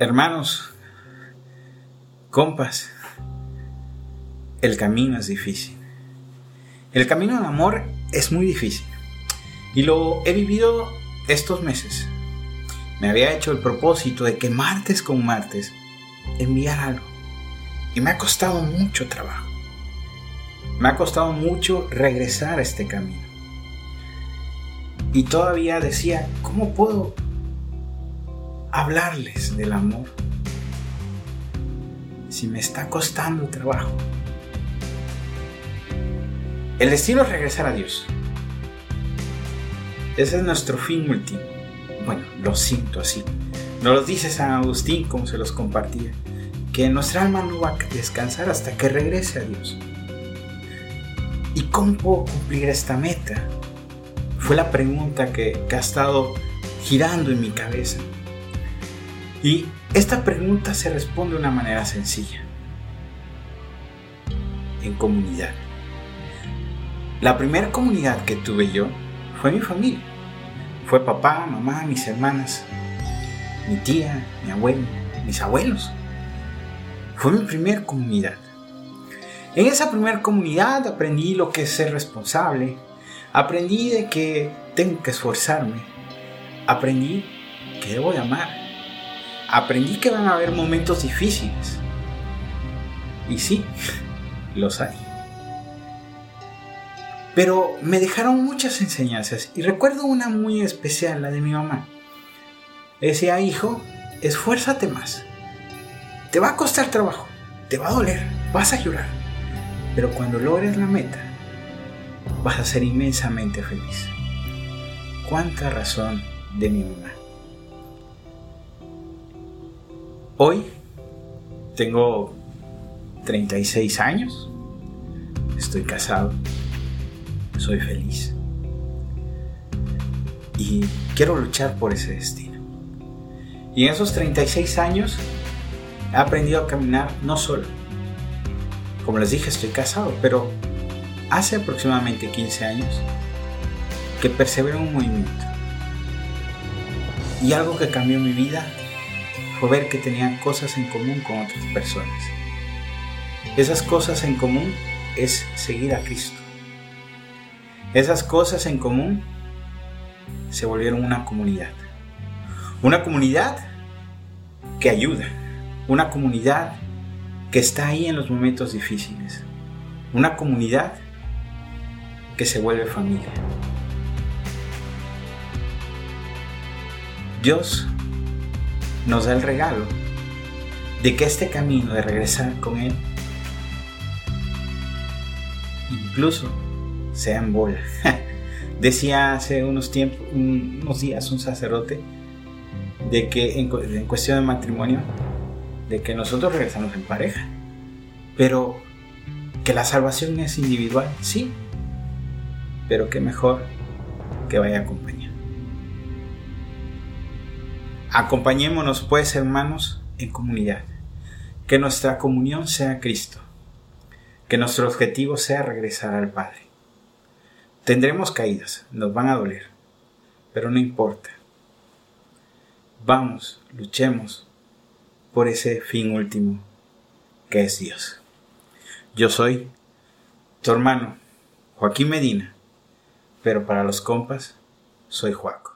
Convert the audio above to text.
Hermanos, compas, el camino es difícil. El camino del amor es muy difícil. Y lo he vivido estos meses. Me había hecho el propósito de que martes con martes enviar algo. Y me ha costado mucho trabajo. Me ha costado mucho regresar a este camino. Y todavía decía, ¿cómo puedo hablarles del amor si me está costando trabajo? El destino es regresar a Dios. Ese es nuestro fin último. Bueno, lo siento así. Nos lo dice San Agustín como se los compartía, que nuestra alma no va a descansar hasta que regrese a Dios. ¿Y cómo puedo cumplir esta meta? Fue la pregunta que, que ha estado girando en mi cabeza. Y esta pregunta se responde de una manera sencilla. En comunidad. La primera comunidad que tuve yo fue mi familia. Fue papá, mamá, mis hermanas, mi tía, mi abuelo, mis abuelos. Fue mi primera comunidad. En esa primera comunidad aprendí lo que es ser responsable, aprendí de que tengo que esforzarme, aprendí que debo de amar, aprendí que van a haber momentos difíciles. Y sí, los hay. Pero me dejaron muchas enseñanzas y recuerdo una muy especial, la de mi mamá. Decía, hijo, esfuérzate más. Te va a costar trabajo, te va a doler, vas a llorar. Pero cuando logres la meta, vas a ser inmensamente feliz. Cuánta razón de mi mamá. Hoy tengo 36 años, estoy casado soy feliz. Y quiero luchar por ese destino. Y en esos 36 años he aprendido a caminar no solo. Como les dije, estoy casado, pero hace aproximadamente 15 años que perseveré un movimiento. Y algo que cambió mi vida fue ver que tenía cosas en común con otras personas. Esas cosas en común es seguir a Cristo. Esas cosas en común se volvieron una comunidad. Una comunidad que ayuda. Una comunidad que está ahí en los momentos difíciles. Una comunidad que se vuelve familia. Dios nos da el regalo de que este camino de regresar con Él incluso sea en bola. Decía hace unos tiempos, unos días un sacerdote de que en, cuestión de matrimonio, de que nosotros regresamos en pareja, pero que la salvación es individual, sí, pero que mejor que vaya acompañado. Acompañémonos pues, hermanos, en comunidad. Que nuestra comunión sea Cristo. Que nuestro objetivo sea regresar al Padre. Tendremos caídas, nos van a doler, pero no importa. Vamos, luchemos por ese fin último que es Dios. Yo soy tu hermano, Joaquín Medina, pero para los compas soy Juan.